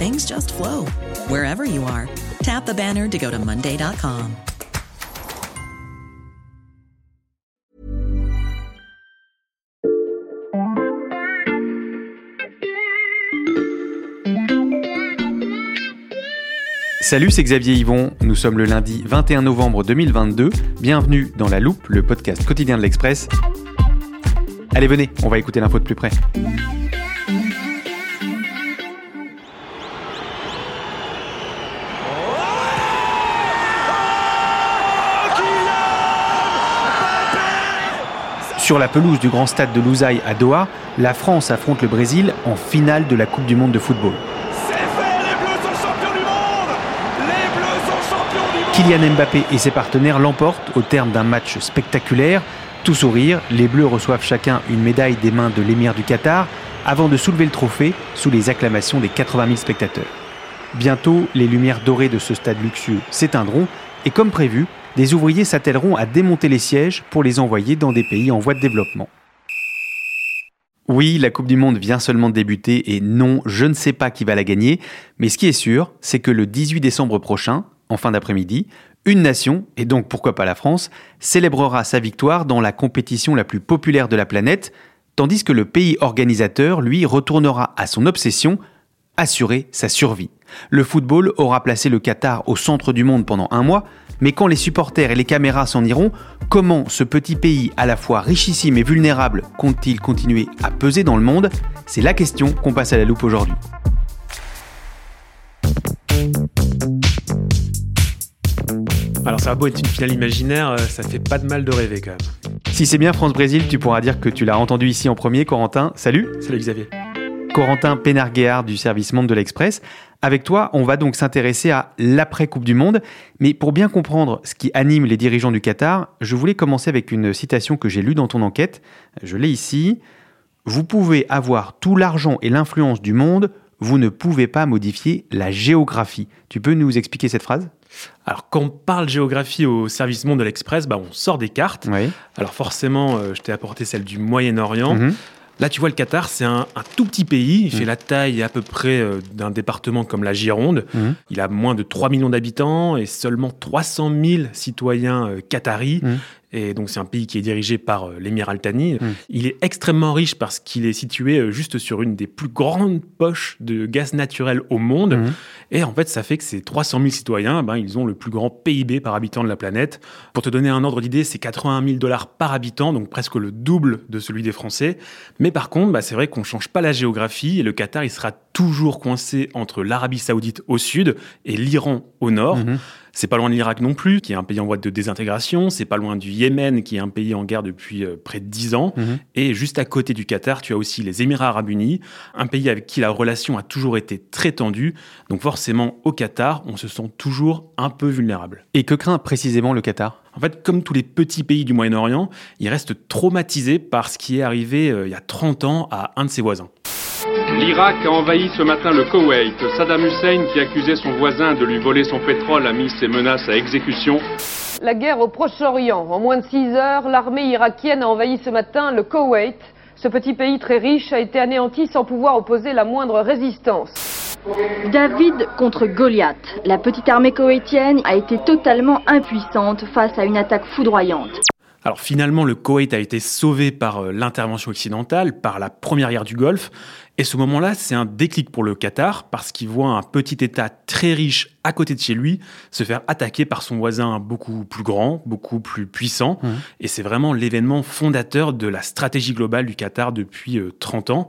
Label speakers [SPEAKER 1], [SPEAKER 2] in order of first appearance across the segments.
[SPEAKER 1] things just flow wherever you are. Tap the banner to go to Monday.com.
[SPEAKER 2] Salut, c'est Xavier Yvon. Nous sommes le lundi 21 novembre 2022. Bienvenue dans La Loupe, le podcast quotidien de l'Express. Allez, venez, on va écouter l'info de plus près. Sur la pelouse du grand stade de Lousaï à Doha, la France affronte le Brésil en finale de la Coupe du Monde de football. Kylian Mbappé et ses partenaires l'emportent au terme d'un match spectaculaire. Tout sourire, les Bleus reçoivent chacun une médaille des mains de l'émir du Qatar avant de soulever le trophée sous les acclamations des 80 000 spectateurs. Bientôt, les lumières dorées de ce stade luxueux s'éteindront et comme prévu, des ouvriers s'attelleront à démonter les sièges pour les envoyer dans des pays en voie de développement. Oui, la Coupe du Monde vient seulement de débuter et non, je ne sais pas qui va la gagner, mais ce qui est sûr, c'est que le 18 décembre prochain, en fin d'après-midi, une nation, et donc pourquoi pas la France, célébrera sa victoire dans la compétition la plus populaire de la planète, tandis que le pays organisateur, lui, retournera à son obsession, assurer sa survie. Le football aura placé le Qatar au centre du monde pendant un mois, mais quand les supporters et les caméras s'en iront, comment ce petit pays à la fois richissime et vulnérable compte-t-il continuer à peser dans le monde? C'est la question qu'on passe à la loupe aujourd'hui.
[SPEAKER 3] Alors ça va beau être une finale imaginaire, euh, ça fait pas de mal de rêver quand même.
[SPEAKER 2] Si c'est bien France-Brésil, tu pourras dire que tu l'as entendu ici en premier, Corentin. Salut
[SPEAKER 3] Salut Xavier.
[SPEAKER 2] Corentin Pénarguéard du service Monde de l'Express. Avec toi, on va donc s'intéresser à l'après-Coupe du Monde. Mais pour bien comprendre ce qui anime les dirigeants du Qatar, je voulais commencer avec une citation que j'ai lue dans ton enquête. Je l'ai ici. Vous pouvez avoir tout l'argent et l'influence du monde, vous ne pouvez pas modifier la géographie. Tu peux nous expliquer cette phrase?
[SPEAKER 3] Alors, quand on parle géographie au service Monde de l'Express, bah, on sort des cartes.
[SPEAKER 2] Oui.
[SPEAKER 3] Alors, forcément, euh, je t'ai apporté celle du Moyen-Orient.
[SPEAKER 2] Mhm.
[SPEAKER 3] Là, tu vois, le Qatar, c'est un, un tout petit pays. Il fait la taille à peu près euh, d'un département comme la Gironde.
[SPEAKER 2] Mhm.
[SPEAKER 3] Il a moins de 3 millions d'habitants et seulement 300 000 citoyens euh, qataris.
[SPEAKER 2] Mhm.
[SPEAKER 3] Et donc, c'est un pays qui est dirigé par euh, l'émir Al Thani.
[SPEAKER 2] Mhm.
[SPEAKER 3] Il est extrêmement riche parce qu'il est situé euh, juste sur une des plus grandes poches de gaz naturel au monde.
[SPEAKER 2] Mhm.
[SPEAKER 3] Et en fait, ça fait que ces 300 000 citoyens, ben, ils ont le plus grand PIB par habitant de la planète. Pour te donner un ordre d'idée, c'est 81 000 dollars par habitant, donc presque le double de celui des Français. Mais par contre, bah, c'est vrai qu'on change pas la géographie et le Qatar, il sera toujours coincé entre l'Arabie Saoudite au sud et l'Iran au nord.
[SPEAKER 2] Mhm.
[SPEAKER 3] C'est pas loin de l'Irak non plus, qui est un pays en voie de désintégration. C'est pas loin du Yémen, qui est un pays en guerre depuis euh, près de 10 ans.
[SPEAKER 2] Mhm.
[SPEAKER 3] Et juste à côté du Qatar, tu as aussi les Émirats arabes unis, un pays avec qui la relation a toujours été très tendue. Donc forcément, au Qatar, on se sent toujours un peu vulnérable.
[SPEAKER 2] Et que craint précisément le Qatar?
[SPEAKER 3] En fait, comme tous les petits pays du Moyen-Orient, il reste traumatisé par ce qui est arrivé euh, il y a 30 ans à un de ses voisins.
[SPEAKER 4] L'Irak a envahi ce matin le Koweït. Saddam Hussein, qui accusait son voisin de lui voler son pétrole, a mis ses menaces à exécution.
[SPEAKER 5] La guerre au Proche-Orient. En moins de 6 heures, l'armée irakienne a envahi ce matin le Koweït. Ce petit pays très riche a été anéanti sans pouvoir opposer la moindre résistance.
[SPEAKER 6] David contre Goliath. La petite armée koweïtienne a été totalement impuissante face à une attaque foudroyante.
[SPEAKER 3] Alors finalement, le Koweït a été sauvé par euh, l'intervention occidentale, par la première guerre du Golfe. Et ce moment-là, c'est un déclic pour le Qatar parce qu'il voit un petit État très riche à côté de chez lui se faire attaquer par son voisin beaucoup plus grand, beaucoup plus puissant. Mmh. Et c'est vraiment l'événement fondateur de la stratégie globale du Qatar depuis 30 euh, ans.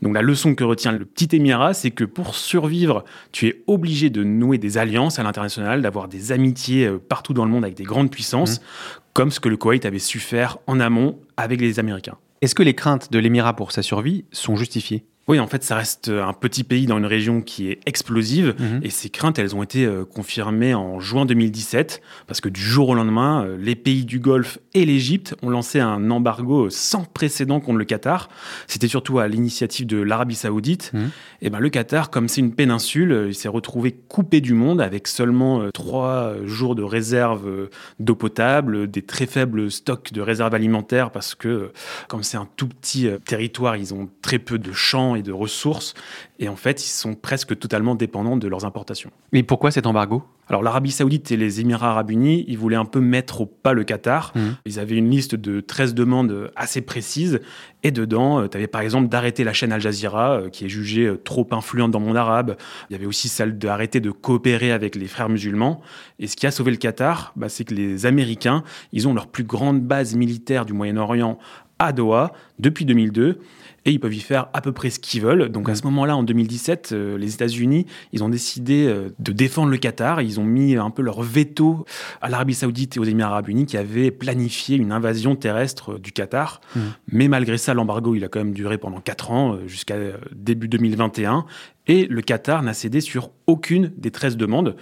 [SPEAKER 3] Donc la leçon que retient le petit Émirat, c'est que pour survivre, tu es obligé de nouer des alliances à l'international, d'avoir des amitiés euh, partout dans le monde avec des grandes puissances, mmh. comme ce que le Koweït avait su faire en amont avec les Américains.
[SPEAKER 2] Est-ce que les craintes de l'Émirat pour sa survie sont justifiées?
[SPEAKER 3] Oui, en fait, ça reste un petit pays dans une région qui est explosive mhm. et ces craintes, elles ont été euh, confirmées en juin 2017 parce que du jour au lendemain, euh, les pays du Golfe et l'Égypte ont lancé un embargo sans précédent contre le Qatar. C'était surtout à l'initiative de l'Arabie Saoudite. Mhm. Et ben le Qatar, comme c'est une péninsule, euh, il s'est retrouvé coupé du monde avec seulement trois jours de réserve d'eau potable, des très faibles stocks de réserves alimentaires parce que comme c'est un tout petit territoire, ils ont très peu de champs et de ressources. Et en fait, ils sont presque totalement dépendants de leurs importations.
[SPEAKER 2] Mais pourquoi cet embargo?
[SPEAKER 3] Alors l'Arabie Saoudite et les Émirats Arabes Unis, ils voulaient un peu mettre au pas le Qatar. Mmh. Ils avaient une liste de 13 demandes assez précises. Et dedans, euh, tu avais par exemple d'arrêter la chaîne Al Jazeera, euh, qui est jugée euh, trop influente dans le monde arabe. Il y avait aussi celle d'arrêter de coopérer avec les frères musulmans. Et ce qui a sauvé le Qatar, bah, c'est que les Américains, ils ont leur plus grande base militaire du Moyen-Orient à Doha depuis 2002 et ils peuvent y faire à peu près ce qu'ils veulent. Donc à ce moment-là, en 2017, euh, les États-Unis, ils ont décidé euh, de défendre le Qatar. Ils ont mis un peu leur veto à l'Arabie Saoudite et aux Émirats Arabes Unis qui avaient planifié une invasion terrestre euh, du Qatar. Mmh. Mais malgré ça, l'embargo, il a quand même duré pendant 4 ans, jusqu'à début 2021. Et le Qatar n'a cédé sur aucune des 13 demandes.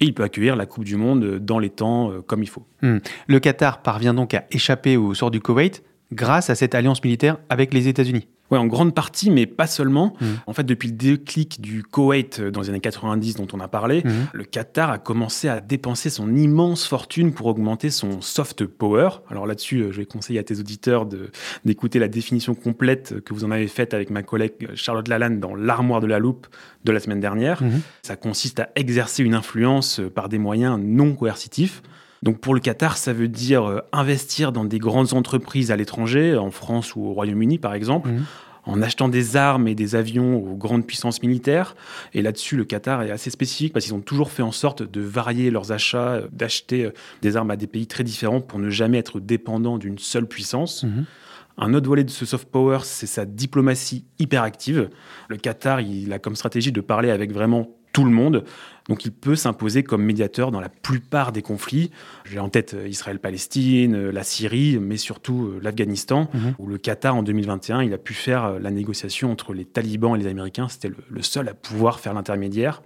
[SPEAKER 3] Et il peut accueillir la Coupe du Monde dans les temps comme il faut.
[SPEAKER 2] Mmh. Le Qatar parvient donc à échapper au sort du Koweït grâce à cette alliance militaire avec les États-Unis.
[SPEAKER 3] Oui, en grande partie, mais pas seulement. Mmh. En fait, depuis le déclic du Koweït euh, dans les années 90 dont on a parlé, mmh. le Qatar a commencé à dépenser son immense fortune pour augmenter son soft power. Alors là-dessus, euh, je vais conseiller à tes auditeurs d'écouter la définition complète que vous en avez faite avec ma collègue Charlotte Lalanne dans L'armoire de la loupe de la semaine dernière. Mmh. Ça consiste à exercer une influence euh, par des moyens non coercitifs. Donc pour le Qatar, ça veut dire euh, investir dans des grandes entreprises à l'étranger, en France ou au Royaume-Uni par exemple. Mhm. en achetant des armes et des avions aux grandes puissances militaires. Et là-dessus, le Qatar est assez spécifique parce qu'ils ont toujours fait en sorte de varier leurs achats, euh, d'acheter euh, des armes à des pays très différents pour ne jamais être dépendant d'une seule puissance. Mhm. Un autre volet de ce soft power, c'est sa diplomatie hyper active. Le Qatar, il a comme stratégie de parler avec vraiment tout le monde. Donc il peut s'imposer comme médiateur dans la plupart des conflits. J'ai en tête euh, Israël-Palestine, euh, la Syrie, mais surtout euh, l'Afghanistan, mhm. où le Qatar en 2021, il a pu faire la négociation entre les talibans et les Américains. C'était le, seul à pouvoir faire l'intermédiaire.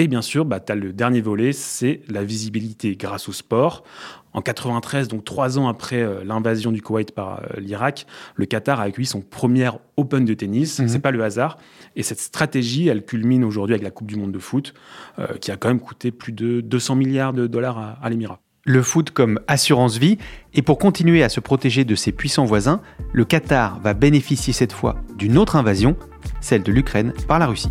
[SPEAKER 3] Et bien sûr, bah, tu as le dernier volet, c'est la visibilité grâce au sport. En 93, donc trois ans après euh, l'invasion du Koweït par euh, l'Irak, le Qatar a accueilli son premier Open de tennis. Ce mhm. C'est pas le hasard. Et cette stratégie, elle culmine aujourd'hui avec la Coupe du Monde de foot, euh, qui a quand même coûté plus de 200 milliards de dollars à, à l'Émirat.
[SPEAKER 2] Le foot comme assurance vie, et pour continuer à se protéger de ses puissants voisins, le Qatar va bénéficier cette fois d'une autre invasion, celle de l'Ukraine par la Russie.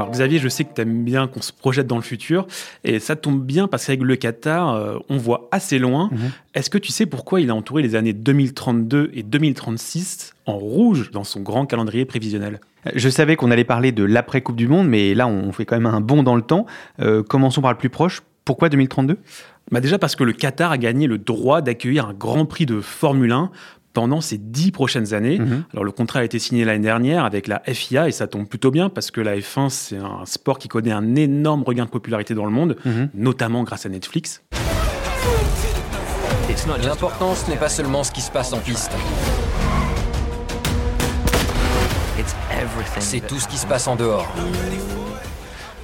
[SPEAKER 3] Alors Xavier, je sais que tu aimes bien qu'on se projette dans le futur, et ça tombe bien parce qu'avec le Qatar, euh, on voit assez loin. Mhm. Est-ce que tu sais pourquoi il a entouré les années 2032 et 2036 en rouge dans son grand calendrier prévisionnel?
[SPEAKER 2] Je savais qu'on allait parler de l'après-Coupe du Monde, mais là, on fait quand même un bond dans le temps. Euh, commençons par le plus proche. Pourquoi 2032
[SPEAKER 3] bah Déjà parce que le Qatar a gagné le droit d'accueillir un Grand Prix de Formule 1 pendant ces dix prochaines années. Mhm. Alors le contrat a été signé l'année dernière avec la FIA et ça tombe plutôt bien parce que la F1 c'est un sport qui connaît un énorme regain de popularité dans le monde, mhm. notamment grâce à Netflix.
[SPEAKER 7] L'important ce n'est pas seulement ce qui se passe en piste. C'est tout ce qui se passe en dehors.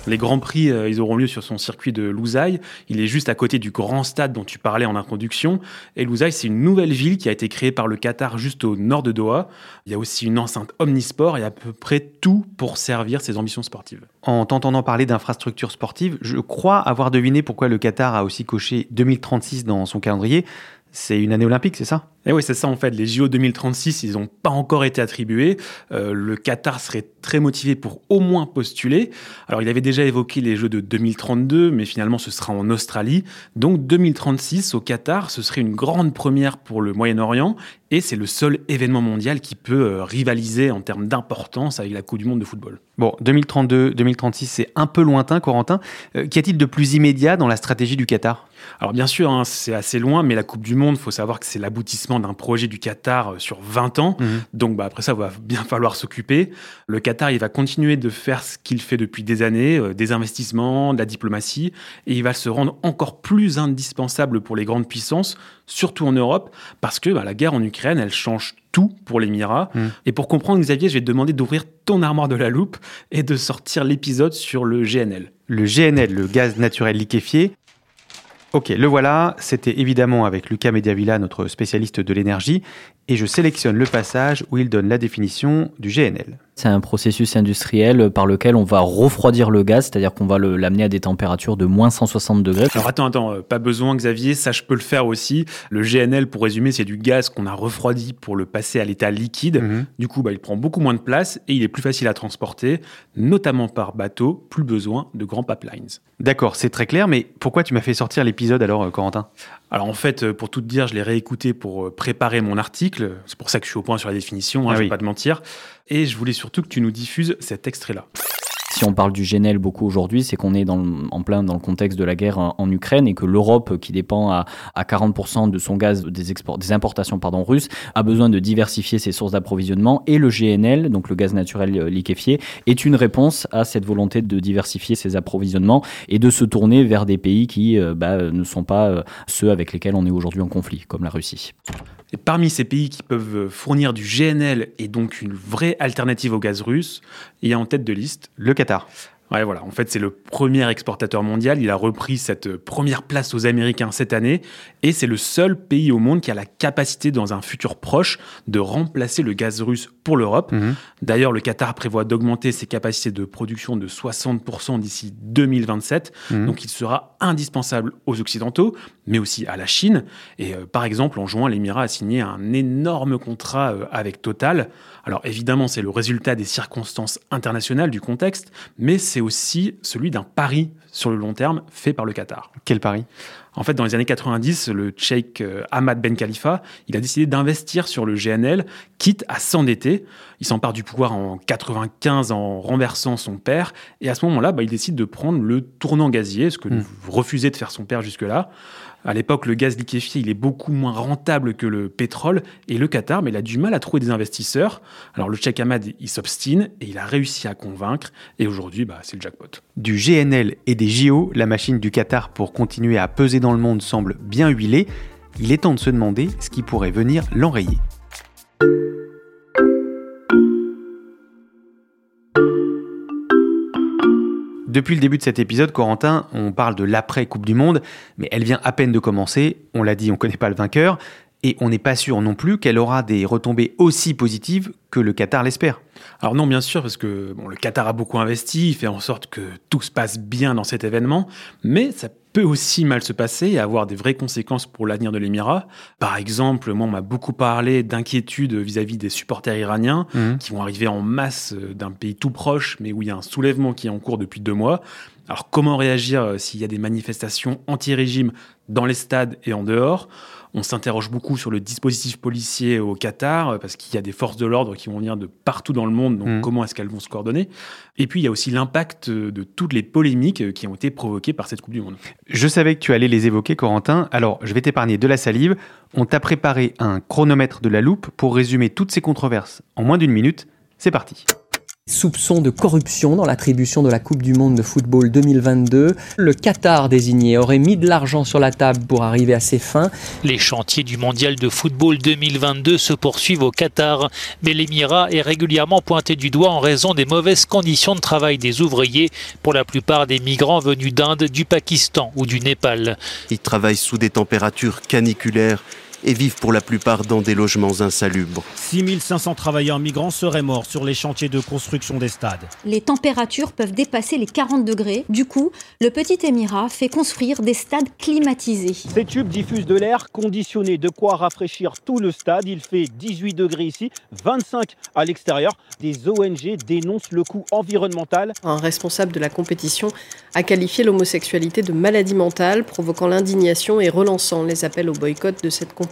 [SPEAKER 3] Les Grands Prix, euh, ils auront lieu sur son circuit de Louzaï. Il est juste à côté du grand stade dont tu parlais en introduction. Et Louzaï, c'est une nouvelle ville qui a été créée par le Qatar juste au nord de Doha. Il y a aussi une enceinte omnisport et à peu près tout pour servir ses ambitions sportives.
[SPEAKER 2] En t'entendant parler d'infrastructures sportives, je crois avoir deviné pourquoi le Qatar a aussi coché 2036 dans son calendrier. C'est une année olympique, c'est ça?
[SPEAKER 3] Et oui, c'est ça en fait. Les JO 2036, ils n'ont pas encore été attribués. Euh, le Qatar serait très motivé pour au moins postuler. Alors, il avait déjà évoqué les Jeux de 2032, mais finalement, ce sera en Australie. Donc, 2036 au Qatar, ce serait une grande première pour le Moyen-Orient. Et c'est le seul événement mondial qui peut euh, rivaliser en termes d'importance avec la Coupe du Monde de football.
[SPEAKER 2] Bon, 2032, 2036, c'est un peu lointain, Corentin. Euh, Qu'y a-t-il de plus immédiat dans la stratégie du Qatar?
[SPEAKER 3] Alors bien sûr, hein, c'est assez loin, mais la Coupe du Monde, il faut savoir que c'est l'aboutissement d'un projet du Qatar euh, sur 20 ans.
[SPEAKER 2] Mhm.
[SPEAKER 3] Donc bah, après ça, il va bien falloir s'occuper. Le Qatar, il va continuer de faire ce qu'il fait depuis des années, euh, des investissements, de la diplomatie, et il va se rendre encore plus indispensable pour les grandes puissances, surtout en Europe, parce que bah, la guerre en Ukraine, elle change tout pour l'Émirat.
[SPEAKER 2] Mhm.
[SPEAKER 3] Et pour comprendre, Xavier, je vais te demander d'ouvrir ton armoire de la loupe et de sortir l'épisode sur le GNL.
[SPEAKER 2] Le GNL, le gaz naturel liquéfié. Ok, le voilà. C'était évidemment avec Lucas Mediavilla, notre spécialiste de l'énergie, et je sélectionne le passage où il donne la définition du GNL.
[SPEAKER 8] C'est un processus industriel par lequel on va refroidir le gaz, c'est-à-dire qu'on va le- l'amener à des températures de moins 160 degrés.
[SPEAKER 3] Alors attends, attends, euh, pas besoin Xavier, ça je peux le faire aussi. Le GNL, pour résumer, c'est du gaz qu'on a refroidi pour le passer à l'état liquide.
[SPEAKER 2] Mhm.
[SPEAKER 3] Du coup, bah, il prend beaucoup moins de place et il est plus facile à transporter, notamment par bateau, plus besoin de grands pipelines.
[SPEAKER 2] D'accord, c'est très clair, mais pourquoi tu m'as fait sortir l'épisode alors, euh, Corentin?
[SPEAKER 3] Alors en fait, euh, pour tout te dire, je l'ai réécouté pour euh, préparer mon article. C'est pour ça que je suis au point sur la définition, hein,
[SPEAKER 2] Ah
[SPEAKER 3] je vais
[SPEAKER 2] oui.
[SPEAKER 3] pas te mentir. Et je voulais surtout que tu nous diffuses cet extrait-là.
[SPEAKER 8] Si on parle du GNL beaucoup aujourd'hui, c'est qu'on est en plein dans le contexte de la guerre en, Ukraine et que l'Europe, qui dépend à, à 40% de son gaz des, export- des importations pardon, russes, a besoin de diversifier ses sources d'approvisionnement. Et le GNL, donc le gaz naturel euh, liquéfié, est une réponse à cette volonté de diversifier ses approvisionnements et de se tourner vers des pays qui euh, bah, ne sont pas euh, ceux avec lesquels on est aujourd'hui en conflit, comme la Russie.
[SPEAKER 3] Et parmi ces pays qui peuvent fournir du GNL et donc une vraie alternative au gaz russe, il y a en tête de liste
[SPEAKER 2] Le Qatar.
[SPEAKER 3] Ouais, voilà. En fait, c'est le premier exportateur mondial. Il a repris cette première place aux Américains cette année. Et c'est le seul pays au monde qui a la capacité, dans un futur proche, de remplacer le gaz russe pour l'Europe.
[SPEAKER 2] Mhm.
[SPEAKER 3] D'ailleurs, le Qatar prévoit d'augmenter ses capacités de production de 60% d'ici 2027.
[SPEAKER 2] Mhm.
[SPEAKER 3] Donc, il sera indispensable aux Occidentaux, mais aussi à la Chine. Et euh, par exemple, en juin, l'Émirat a signé un énorme contrat euh, avec Total. Alors évidemment, c'est le résultat des circonstances internationales, du contexte, mais c'est aussi celui d'un pari sur le long terme fait par le Qatar.
[SPEAKER 2] Quel pari?
[SPEAKER 3] En fait, dans les années 90, le cheikh euh, Ahmad Ben Khalifa, il a décidé d'investir sur le GNL, quitte à s'endetter. Il s'empare du pouvoir en 95 en renversant son père, et à ce moment-là, bah, il décide de prendre le tournant gazier, ce que
[SPEAKER 2] Mm.
[SPEAKER 3] refusait de faire son père jusque-là. À l'époque, le gaz liquéfié, il est beaucoup moins rentable que le pétrole, et le Qatar, mais il a du mal à trouver des investisseurs. Alors le cheikh Ahmad, il s'obstine, et il a réussi à convaincre, et aujourd'hui, bah, c'est le jackpot.
[SPEAKER 2] Du GNL et des JO, la machine du Qatar pour continuer à peser dans le monde semble bien huilée. Il est temps de se demander ce qui pourrait venir l'enrayer. Depuis le début de cet épisode, Corentin, on parle de l'après-Coupe du Monde, mais elle vient à peine de commencer. On l'a dit, on ne connaît pas le vainqueur. Et on n'est pas sûr non plus qu'elle aura des retombées aussi positives que le Qatar l'espère.
[SPEAKER 3] Alors non, bien sûr, parce que bon, le Qatar a beaucoup investi, il fait en sorte que tout se passe bien dans cet événement, mais ça peut aussi mal se passer et avoir des vraies conséquences pour l'avenir de l'Émirat. Par exemple, moi, on m'a beaucoup parlé d'inquiétude vis-à-vis des supporters iraniens
[SPEAKER 2] Mhm.
[SPEAKER 3] qui vont arriver en masse euh, d'un pays tout proche, mais où il y a un soulèvement qui est en cours depuis deux mois. Alors comment réagir euh, s'il y a des manifestations anti-régime dans les stades et en dehors? On s'interroge beaucoup sur le dispositif policier au Qatar, euh, parce qu'il y a des forces de l'ordre qui vont venir de partout dans le monde, donc
[SPEAKER 2] Mhm.
[SPEAKER 3] comment est-ce qu'elles vont se coordonner? Et puis il y a aussi l'impact euh, de toutes les polémiques euh, qui ont été provoquées par cette Coupe du Monde.
[SPEAKER 2] Je savais que tu allais les évoquer, Corentin, alors je vais t'épargner de la salive. On t'a préparé un chronomètre de la loupe pour résumer toutes ces controverses en moins d'une minute. C'est parti.
[SPEAKER 9] Soupçons de corruption dans l'attribution de la Coupe du Monde de football 2022. Le Qatar désigné aurait mis de l'argent sur la table pour arriver à ses fins.
[SPEAKER 10] Les chantiers du mondial de football 2022 se poursuivent au Qatar, mais l'Émirat est régulièrement pointé du doigt en raison des mauvaises conditions de travail des ouvriers, pour la plupart des migrants venus d'Inde, du Pakistan ou du Népal.
[SPEAKER 11] Ils travaillent sous des températures caniculaires et vivent pour la plupart dans des logements insalubres.
[SPEAKER 12] 6500 travailleurs migrants seraient morts sur les chantiers de construction des stades.
[SPEAKER 13] Les températures peuvent dépasser les 40 degrés. Du coup, le petit Émirat fait construire des stades climatisés.
[SPEAKER 12] Ces tubes diffusent de l'air conditionné, de quoi rafraîchir tout le stade. Il fait 18 degrés ici, 25 à l'extérieur. Des ONG dénoncent le coût environnemental.
[SPEAKER 14] Un responsable de la compétition a qualifié l'homosexualité de maladie mentale, provoquant l'indignation et relançant les appels au boycott de cette compétition.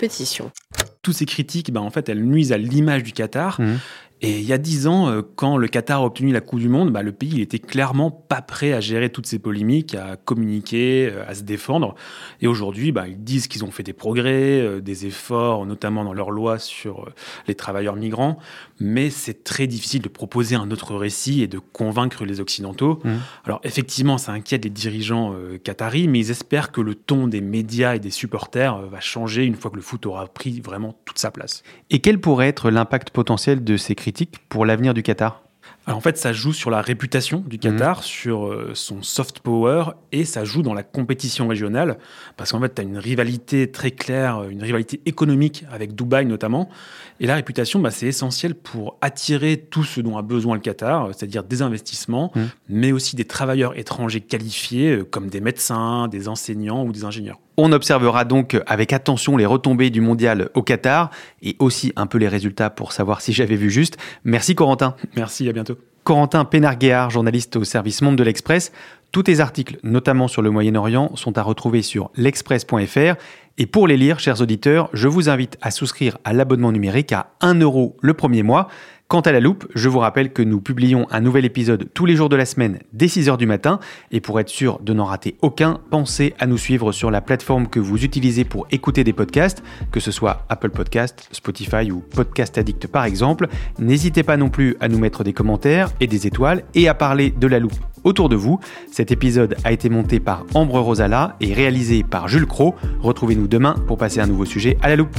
[SPEAKER 3] Toutes ces critiques, ben, en fait, elles nuisent à l'image du Qatar.
[SPEAKER 2] Mmh.
[SPEAKER 3] Et il y a dix ans, euh, quand le Qatar a obtenu la Coupe du Monde, bah, le pays il était clairement pas prêt à gérer toutes ces polémiques, à communiquer, euh, à se défendre. Et aujourd'hui, bah, ils disent qu'ils ont fait des progrès, euh, des efforts, notamment dans leur loi sur les travailleurs migrants. Mais c'est très difficile de proposer un autre récit et de convaincre les Occidentaux.
[SPEAKER 2] Mmh.
[SPEAKER 3] Alors effectivement, ça inquiète les dirigeants qataris, mais ils espèrent que le ton des médias et des supporters va changer une fois que le foot aura pris vraiment toute sa place.
[SPEAKER 2] Et quel pourrait être l'impact potentiel de ces critiques pour l'avenir du Qatar
[SPEAKER 3] alors en fait, ça joue sur la réputation du Qatar,
[SPEAKER 2] Mhm.
[SPEAKER 3] sur euh, son soft power, et ça joue dans la compétition régionale, parce qu'en fait, tu as une rivalité très claire, une rivalité économique avec Dubaï notamment, et la réputation, bah, c'est essentiel pour attirer tout ce dont a besoin le Qatar, c'est-à-dire des investissements,
[SPEAKER 2] Mhm.
[SPEAKER 3] mais aussi des travailleurs étrangers qualifiés, euh, comme des médecins, des enseignants ou des ingénieurs.
[SPEAKER 2] On observera donc avec attention les retombées du mondial au Qatar et aussi un peu les résultats pour savoir si j'avais vu juste. Merci Corentin.
[SPEAKER 3] Merci, à bientôt.
[SPEAKER 2] Corentin Pénarguéard, journaliste au service Monde de l'Express. Tous tes articles, notamment sur le Moyen-Orient, sont à retrouver sur l'express.fr. Et pour les lire, chers auditeurs, je vous invite à souscrire à l'abonnement numérique à 1 euro le premier mois. Quant à la loupe, je vous rappelle que nous publions un nouvel épisode tous les jours de la semaine dès 6h du matin. Et pour être sûr de n'en rater aucun, pensez à nous suivre sur la plateforme que vous utilisez pour écouter des podcasts, que ce soit Apple Podcast, Spotify ou Podcast Addict par exemple. N'hésitez pas non plus à nous mettre des commentaires et des étoiles et à parler de la loupe autour de vous. Cet épisode a été monté par Ambre Rosala et réalisé par Jules Cro. Retrouvez-nous demain pour passer un nouveau sujet à la loupe.